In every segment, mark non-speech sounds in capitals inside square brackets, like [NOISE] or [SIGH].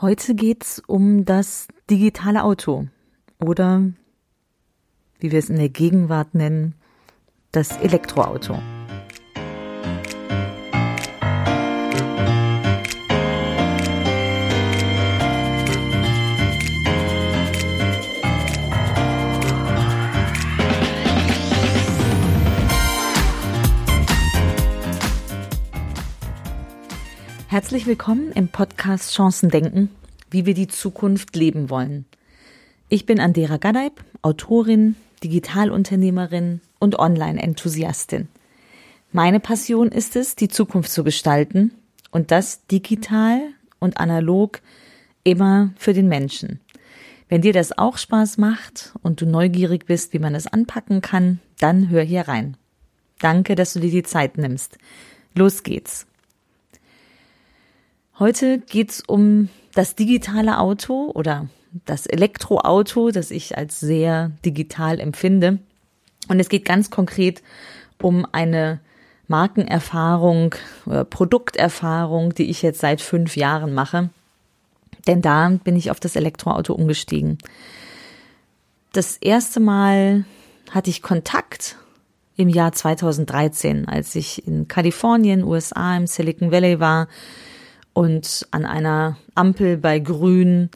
Heute geht's um das digitale Auto oder wie wir es in der Gegenwart nennen, das Elektroauto. Herzlich willkommen im Podcast Chancen denken, wie wir die Zukunft leben wollen. Ich bin Andera Gadeib, Autorin, Digitalunternehmerin und Online-Enthusiastin. Meine Passion ist es, die Zukunft zu gestalten und das digital und analog immer für den Menschen. Wenn dir das auch Spaß macht und du neugierig bist, wie man es anpacken kann, dann hör hier rein. Danke, dass du dir die Zeit nimmst. Los geht's. Heute geht's um das digitale Auto oder das Elektroauto, das ich als sehr digital empfinde. Und es geht ganz konkret um eine Markenerfahrung oder Produkterfahrung, die ich jetzt seit fünf Jahren mache. Denn da bin ich auf das Elektroauto umgestiegen. Das erste Mal hatte ich Kontakt im Jahr 2013, als ich in Kalifornien, USA, im Silicon Valley war und an einer Ampel bei Grün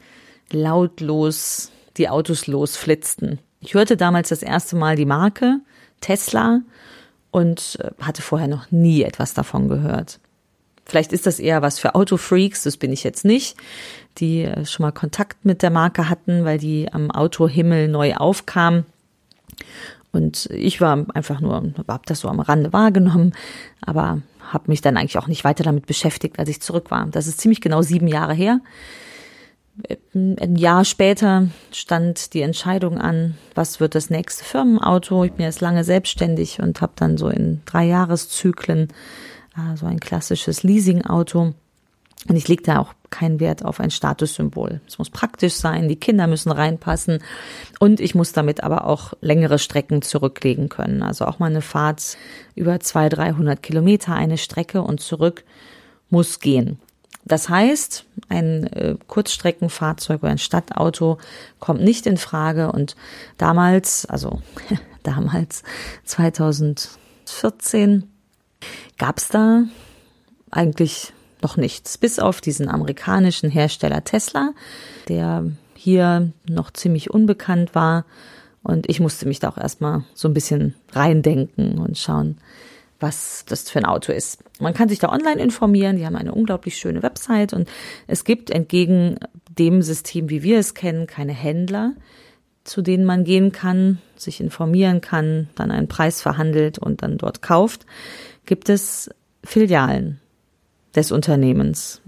lautlos die Autos losflitzten. Ich hörte damals das erste Mal die Marke Tesla und äh, hatte vorher noch nie etwas davon gehört. Vielleicht ist das eher was für Autofreaks, das bin ich jetzt nicht, die äh, schon mal Kontakt mit der Marke hatten, weil die am Autohimmel neu aufkam. Und ich war einfach nur, habe das so am Rande wahrgenommen, aber habe mich dann eigentlich auch nicht weiter damit beschäftigt, als ich zurück war. Das ist ziemlich genau sieben Jahre her. Ein Jahr später stand die Entscheidung an, was wird das nächste Firmenauto. Ich bin jetzt lange selbstständig und habe dann so in drei Jahreszyklen äh, so ein klassisches Leasingauto. Und ich lege da auch keinen Wert auf ein Statussymbol. Es muss praktisch sein, die Kinder müssen reinpassen und ich muss damit aber auch längere Strecken zurücklegen können. Also auch mal eine Fahrt über 200, 300 Kilometer, eine Strecke und zurück muss gehen. Das heißt, ein äh, Kurzstreckenfahrzeug oder ein Stadtauto kommt nicht in Frage und damals, also [LAUGHS] damals 2014, gab es da eigentlich noch nichts, bis auf diesen amerikanischen Hersteller Tesla, der hier noch ziemlich unbekannt war. Und ich musste mich da auch erstmal so ein bisschen reindenken und schauen, was das für ein Auto ist. Man kann sich da online informieren, die haben eine unglaublich schöne Website und es gibt entgegen dem System, wie wir es kennen, keine Händler, zu denen man gehen kann, sich informieren kann, dann einen Preis verhandelt und dann dort kauft, gibt es Filialen des Unternehmens.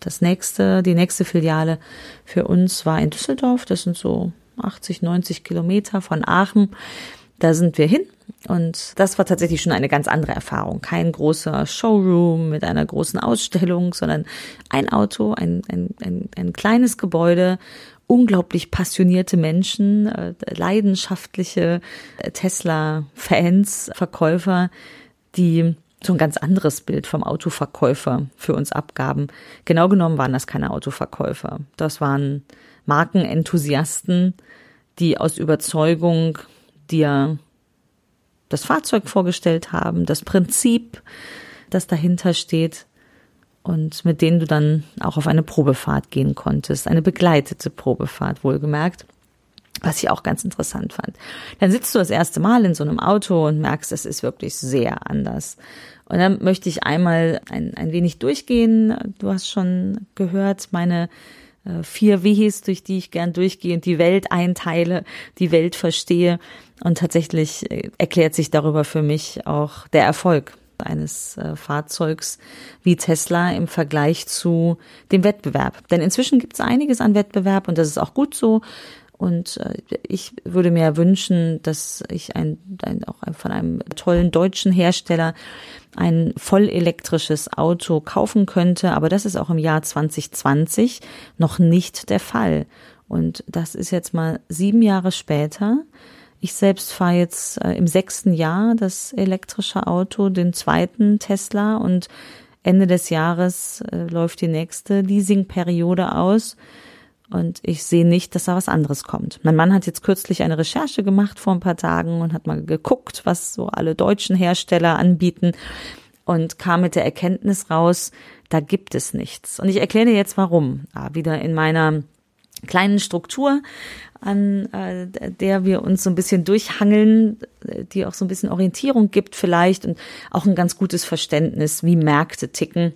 Das nächste, die nächste Filiale für uns war in Düsseldorf. Das sind so 80, 90 Kilometer von Aachen. Da sind wir hin. Und das war tatsächlich schon eine ganz andere Erfahrung. Kein großer Showroom mit einer großen Ausstellung, sondern ein Auto, ein, ein, ein, ein kleines Gebäude, unglaublich passionierte Menschen, äh, leidenschaftliche Tesla-Fans, Verkäufer, die so ein ganz anderes Bild vom Autoverkäufer für uns abgaben. Genau genommen waren das keine Autoverkäufer. Das waren Markenenthusiasten, die aus Überzeugung dir das Fahrzeug vorgestellt haben, das Prinzip, das dahinter steht und mit denen du dann auch auf eine Probefahrt gehen konntest, eine begleitete Probefahrt wohlgemerkt was ich auch ganz interessant fand. Dann sitzt du das erste Mal in so einem Auto und merkst, es ist wirklich sehr anders. Und dann möchte ich einmal ein, ein wenig durchgehen. Du hast schon gehört, meine äh, vier Ws, durch die ich gern durchgehe und die Welt einteile, die Welt verstehe. Und tatsächlich äh, erklärt sich darüber für mich auch der Erfolg eines äh, Fahrzeugs wie Tesla im Vergleich zu dem Wettbewerb. Denn inzwischen gibt es einiges an Wettbewerb und das ist auch gut so. Und äh, ich würde mir wünschen, dass ich ein, ein auch von einem tollen deutschen Hersteller ein vollelektrisches Auto kaufen könnte. Aber das ist auch im Jahr 2020 noch nicht der Fall. Und das ist jetzt mal sieben Jahre später. Ich selbst fahre jetzt äh, im sechsten Jahr das elektrische Auto, den zweiten Tesla und Ende des Jahres äh, läuft die nächste Leasingperiode aus. Und ich sehe nicht, dass da was anderes kommt. Mein Mann hat jetzt kürzlich eine Recherche gemacht vor ein paar Tagen und hat mal geguckt, was so alle deutschen Hersteller anbieten und kam mit der Erkenntnis raus, da gibt es nichts. Und ich erkläre jetzt warum. Ja, wieder in meiner kleinen Struktur, an äh, der wir uns so ein bisschen durchhangeln, die auch so ein bisschen Orientierung gibt vielleicht und auch ein ganz gutes Verständnis, wie Märkte ticken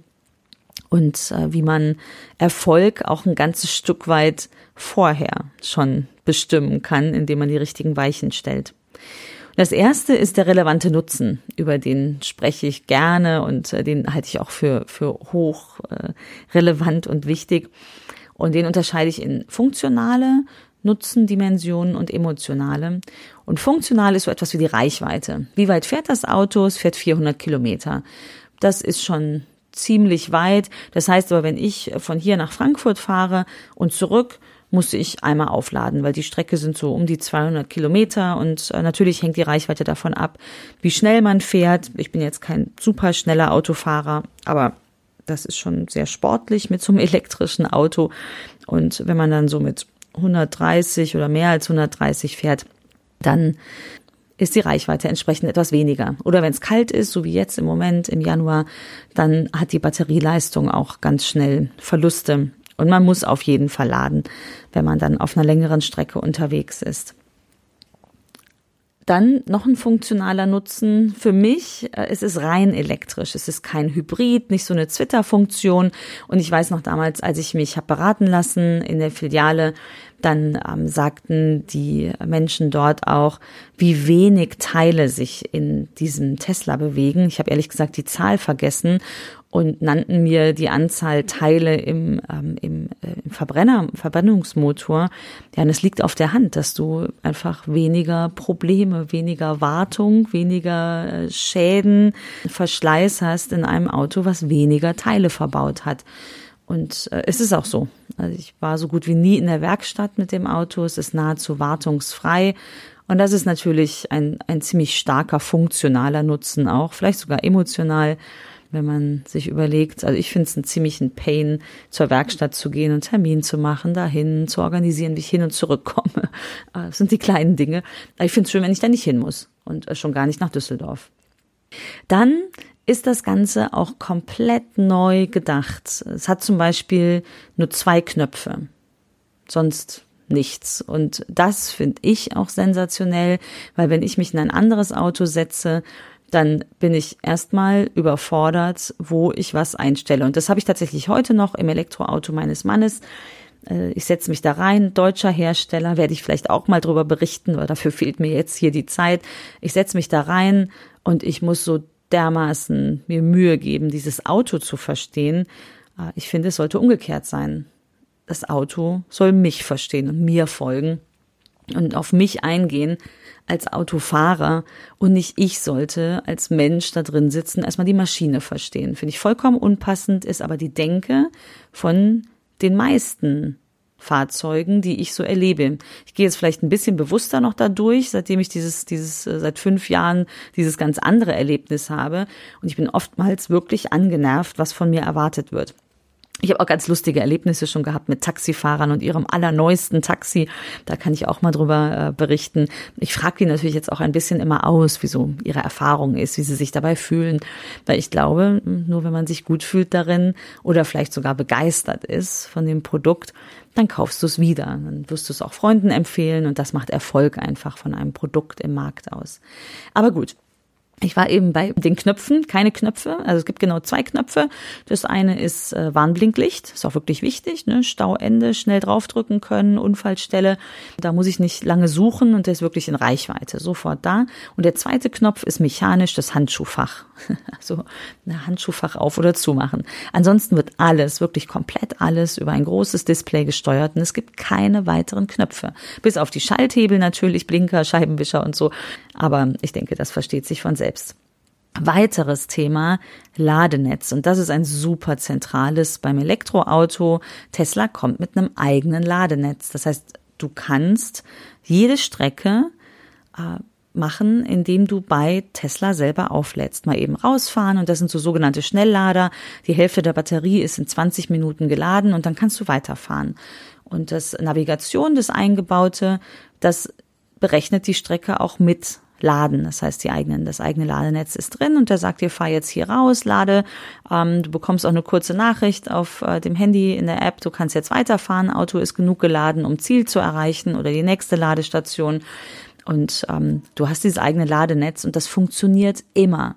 und äh, wie man Erfolg auch ein ganzes Stück weit vorher schon bestimmen kann, indem man die richtigen Weichen stellt. Das erste ist der relevante Nutzen, über den spreche ich gerne und äh, den halte ich auch für, für hoch äh, relevant und wichtig. Und den unterscheide ich in funktionale Nutzendimensionen und emotionale. Und funktional ist so etwas wie die Reichweite. Wie weit fährt das Auto? Es fährt 400 Kilometer. Das ist schon ziemlich weit. Das heißt aber, wenn ich von hier nach Frankfurt fahre und zurück, musste ich einmal aufladen, weil die Strecke sind so um die 200 Kilometer und äh, natürlich hängt die Reichweite davon ab, wie schnell man fährt. Ich bin jetzt kein super schneller Autofahrer, aber das ist schon sehr sportlich mit so einem [LAUGHS] elektrischen Auto. Und wenn man dann so mit 130 oder mehr als 130 fährt, dann ist die Reichweite entsprechend etwas weniger. Oder wenn es kalt ist, so wie jetzt im Moment im Januar, dann hat die Batterieleistung auch ganz schnell Verluste. Und man muss auf jeden Fall laden, wenn man dann auf einer längeren Strecke unterwegs ist. Dann noch ein funktionaler Nutzen für mich. Äh, es ist rein elektrisch. Es ist kein Hybrid, nicht so eine Twitter-Funktion. Und ich weiß noch damals, als ich mich habe beraten lassen in der Filiale, dann ähm, sagten die Menschen dort auch, wie wenig Teile sich in diesem Tesla bewegen. Ich habe ehrlich gesagt die Zahl vergessen und nannten mir die Anzahl Teile im, ähm, im, äh, im Verbrenner, Verbrennungsmotor. Ja, und es liegt auf der Hand, dass du einfach weniger Probleme, weniger Wartung, weniger äh, Schäden, Verschleiß hast in einem Auto, was weniger Teile verbaut hat. Und äh, es ist auch so. Also ich war so gut wie nie in der Werkstatt mit dem Auto. Es ist nahezu wartungsfrei. Und das ist natürlich ein, ein ziemlich starker funktionaler Nutzen auch, vielleicht sogar emotional wenn man sich überlegt, also ich finde es einen ziemlichen Pain, zur Werkstatt zu gehen und Termin zu machen, dahin zu organisieren, wie ich hin und zurück komme. [LAUGHS] Das sind die kleinen Dinge. Aber ich finde es schön, wenn ich da nicht hin muss und schon gar nicht nach Düsseldorf. Dann ist das Ganze auch komplett neu gedacht. Es hat zum Beispiel nur zwei Knöpfe, sonst nichts. Und das finde ich auch sensationell, weil wenn ich mich in ein anderes Auto setze, dann bin ich erstmal überfordert, wo ich was einstelle. Und das habe ich tatsächlich heute noch im Elektroauto meines Mannes. Äh, ich setze mich da rein, deutscher Hersteller, werde ich vielleicht auch mal drüber berichten, weil dafür fehlt mir jetzt hier die Zeit. Ich setze mich da rein und ich muss so dermaßen mir Mühe geben, dieses Auto zu verstehen. Äh, ich finde, es sollte umgekehrt sein. Das Auto soll mich verstehen und mir folgen und auf mich eingehen als Autofahrer und nicht ich sollte als Mensch da drin sitzen, erstmal die Maschine verstehen. Finde ich vollkommen unpassend, ist aber die Denke von den meisten Fahrzeugen, die ich so erlebe. Ich gehe jetzt vielleicht ein bisschen bewusster noch dadurch, seitdem ich dieses, dieses, äh, seit fünf Jahren dieses ganz andere Erlebnis habe. Und ich bin oftmals wirklich angenervt, was von mir erwartet wird. Ich habe auch ganz lustige Erlebnisse schon gehabt mit Taxifahrern und ihrem allerneuesten Taxi. Da kann ich auch mal drüber äh, berichten. Ich frage die natürlich jetzt auch ein bisschen immer aus, wie so ihre Erfahrung ist, wie sie sich dabei fühlen. Weil ich glaube, nur wenn man sich gut fühlt darin oder vielleicht sogar begeistert ist von dem Produkt, dann kaufst du es wieder. Dann wirst du es auch Freunden empfehlen und das macht Erfolg einfach von einem Produkt im Markt aus. Aber gut, ich war eben bei den Knöpfen, keine Knöpfe. Also es gibt genau zwei Knöpfe. Das eine ist äh, Warnblinklicht, ist auch wirklich wichtig. Ne? Stauende, schnell draufdrücken können, Unfallstelle. Da muss ich nicht lange suchen und der ist wirklich in Reichweite, sofort da. Und der zweite Knopf ist mechanisch das Handschuhfach. [LAUGHS] also ein Handschuhfach auf oder zumachen. Ansonsten wird alles, wirklich komplett alles über ein großes Display gesteuert und es gibt keine weiteren Knöpfe. Bis auf die Schalthebel natürlich, Blinker, Scheibenwischer und so. Aber ich denke, das versteht sich von selbst. Weiteres Thema Ladenetz. Und das ist ein super zentrales beim Elektroauto. Tesla kommt mit einem eigenen Ladenetz. Das heißt, du kannst jede Strecke äh, machen, indem du bei Tesla selber auflädst. Mal eben rausfahren und das sind so sogenannte Schnelllader. Die Hälfte der Batterie ist in 20 Minuten geladen und dann kannst du weiterfahren. Und das Navigation, das eingebaute, das berechnet die Strecke auch mit Laden. Das heißt, die eigenen, das eigene Ladenetz ist drin und der sagt dir, fahr jetzt hier raus, lade. Ähm, du bekommst auch eine kurze Nachricht auf äh, dem Handy in der App, du kannst jetzt weiterfahren, Auto ist genug geladen, um Ziel zu erreichen oder die nächste Ladestation. Und ähm, du hast dieses eigene Ladenetz und das funktioniert immer.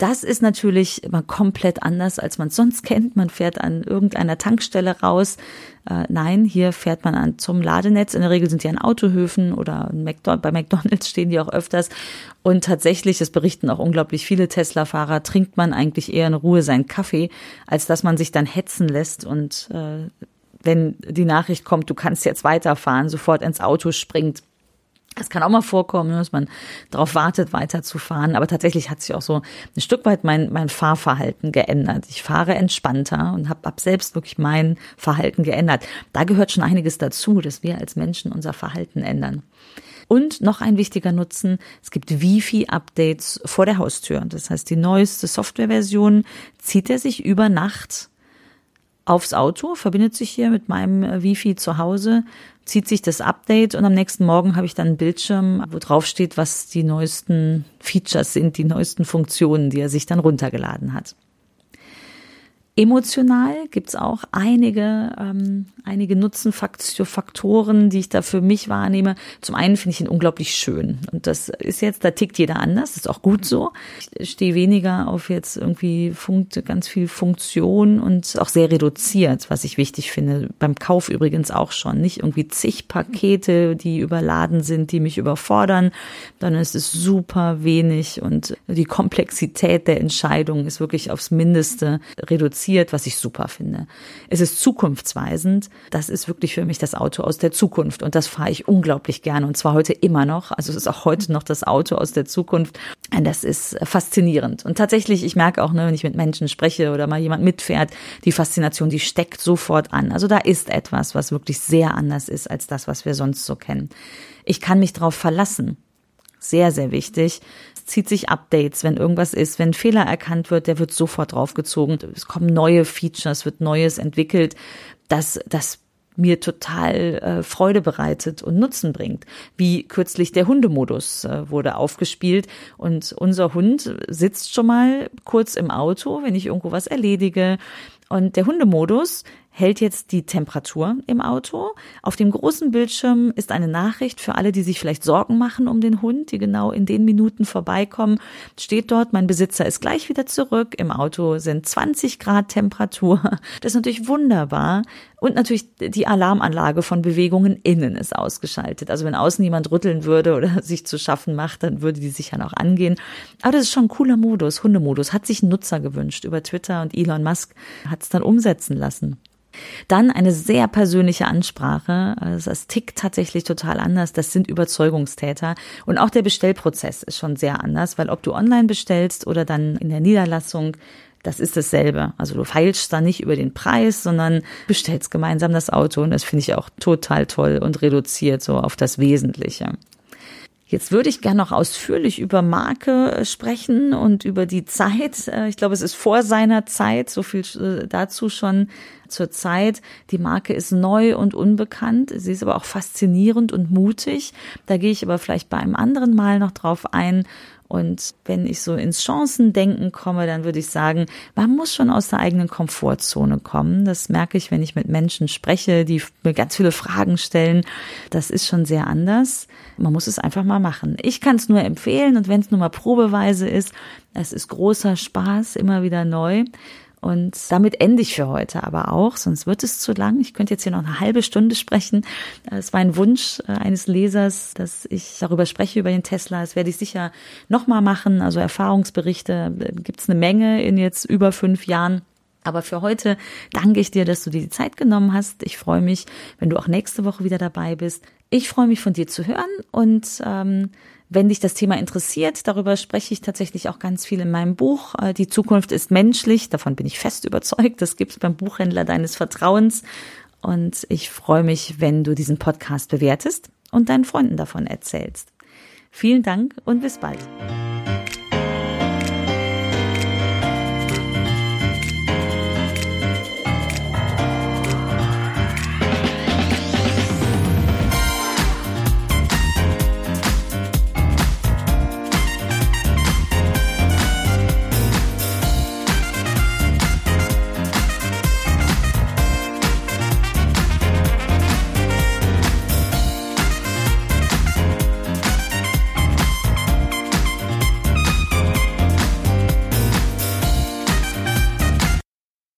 Das ist natürlich immer komplett anders, als man es sonst kennt. Man fährt an irgendeiner Tankstelle raus. Äh, nein, hier fährt man an zum Ladenetz. In der Regel sind die an Autohöfen oder bei McDonalds stehen die auch öfters. Und tatsächlich, das berichten auch unglaublich viele Tesla-Fahrer, trinkt man eigentlich eher in Ruhe seinen Kaffee, als dass man sich dann hetzen lässt und äh, wenn die Nachricht kommt, du kannst jetzt weiterfahren, sofort ins Auto springt es kann auch mal vorkommen, dass man darauf wartet, weiterzufahren. Aber tatsächlich hat sich auch so ein Stück weit mein, mein Fahrverhalten geändert. Ich fahre entspannter und habe ab selbst wirklich mein Verhalten geändert. Da gehört schon einiges dazu, dass wir als Menschen unser Verhalten ändern. Und noch ein wichtiger Nutzen, es gibt Wifi-Updates vor der Haustür. Das heißt, die neueste Softwareversion zieht er sich über Nacht aufs Auto, verbindet sich hier mit meinem äh, Wifi zu Hause, zieht sich das Update und am nächsten Morgen habe ich dann einen Bildschirm, wo drauf steht, was die neuesten Features sind, die neuesten Funktionen, die er sich dann runtergeladen hat. Emotional gibt's auch einige, ähm, einige Nutzenfaktoren, die ich da für mich wahrnehme. Zum einen finde ich ihn unglaublich schön. Und das ist jetzt, da tickt jeder anders, ist auch gut so. Ich stehe weniger auf jetzt irgendwie Funkt, ganz viel Funktion und auch sehr reduziert, was ich wichtig finde. Beim Kauf übrigens auch schon. Nicht irgendwie zig Pakete, die überladen sind, die mich überfordern, es ist super wenig und die Komplexität der Entscheidung ist wirklich aufs Mindeste reduziert reduziert, was ich super finde. Es ist zukunftsweisend. Das ist wirklich für mich das Auto aus der Zukunft und das fahre ich unglaublich gerne und zwar heute immer noch. Also es ist auch heute noch das Auto aus der Zukunft. Das ist faszinierend. Und tatsächlich, ich merke auch, ne, wenn ich mit Menschen spreche oder mal jemand mitfährt, die Faszination, die steckt sofort an. Also da ist etwas, was wirklich sehr anders ist als das, was wir sonst so kennen. Ich kann mich darauf verlassen. Sehr, sehr wichtig zieht sich Updates, wenn irgendwas ist, wenn Fehler erkannt wird, der wird sofort draufgezogen. Es kommen neue Features, wird Neues entwickelt. Das, das mir total äh, Freude bereitet und Nutzen bringt. Wie kürzlich der Hundemodus äh, wurde aufgespielt und unser Hund sitzt schon mal kurz im Auto, wenn ich irgendwo was erledige. Und der Hundemodus hält jetzt die Temperatur im Auto. Auf dem großen Bildschirm ist eine Nachricht für alle, die sich vielleicht Sorgen machen um den Hund, die genau in den Minuten vorbeikommen. Steht dort, mein Besitzer ist gleich wieder zurück. Im Auto sind 20 Grad Temperatur. Das ist natürlich wunderbar. Und natürlich die Alarmanlage von Bewegungen innen ist ausgeschaltet. Also wenn außen jemand rütteln würde oder [LAUGHS] sich zu schaffen macht, dann würde die sicher noch angehen. Aber das ist schon ein cooler Modus, Hundemodus. Hat sich ein Nutzer gewünscht über Twitter und Elon Musk hat es dann umsetzen lassen. Dann eine sehr persönliche Ansprache. Also das tickt tatsächlich total anders. Das sind Überzeugungstäter. Und auch der Bestellprozess ist schon sehr anders, weil ob du online bestellst oder dann in der Niederlassung, das ist dasselbe. Also du feilst da nicht über den Preis, sondern bestellst gemeinsam das Auto. Und das finde ich auch total toll und reduziert so auf das Wesentliche. Jetzt würde ich gerne noch ausführlich über Marke äh, sprechen und über die Zeit. Äh, ich glaube, es ist vor seiner Zeit, so viel äh, dazu schon zur Zeit. Die Marke ist neu und unbekannt. Sie ist aber auch faszinierend und mutig. Da gehe ich aber vielleicht bei einem anderen Mal noch drauf ein. Und wenn ich so ins Chancendenken komme, dann würde ich sagen, man muss schon aus der eigenen Komfortzone kommen. Das merke ich, wenn ich mit Menschen spreche, die mir ganz viele Fragen stellen. Das ist schon sehr anders. Man muss es einfach mal machen. Ich kann es nur empfehlen und wenn es nur mal probeweise ist, es ist großer Spaß, immer wieder neu. Und damit ende ich für heute aber auch, sonst wird es zu lang. Ich könnte jetzt hier noch eine halbe Stunde sprechen. Es war ein Wunsch äh, eines Lesers, dass ich darüber spreche, über den Tesla. Das werde ich sicher nochmal machen. Also Erfahrungsberichte äh, gibt es eine Menge in jetzt über fünf Jahren. Aber für heute danke ich dir, dass du dir die Zeit genommen hast. Ich freue mich, wenn du auch nächste Woche wieder dabei bist. Ich freue mich von dir zu hören und ähm, wenn dich das Thema interessiert, darüber spreche ich tatsächlich auch ganz viel in meinem Buch. Äh, die Zukunft ist menschlich, davon bin ich fest überzeugt. Das gibt es beim Buchhändler deines Vertrauens. Und ich freue mich, wenn du diesen Podcast bewertest und deinen Freunden davon erzählst. Vielen Dank und bis bald.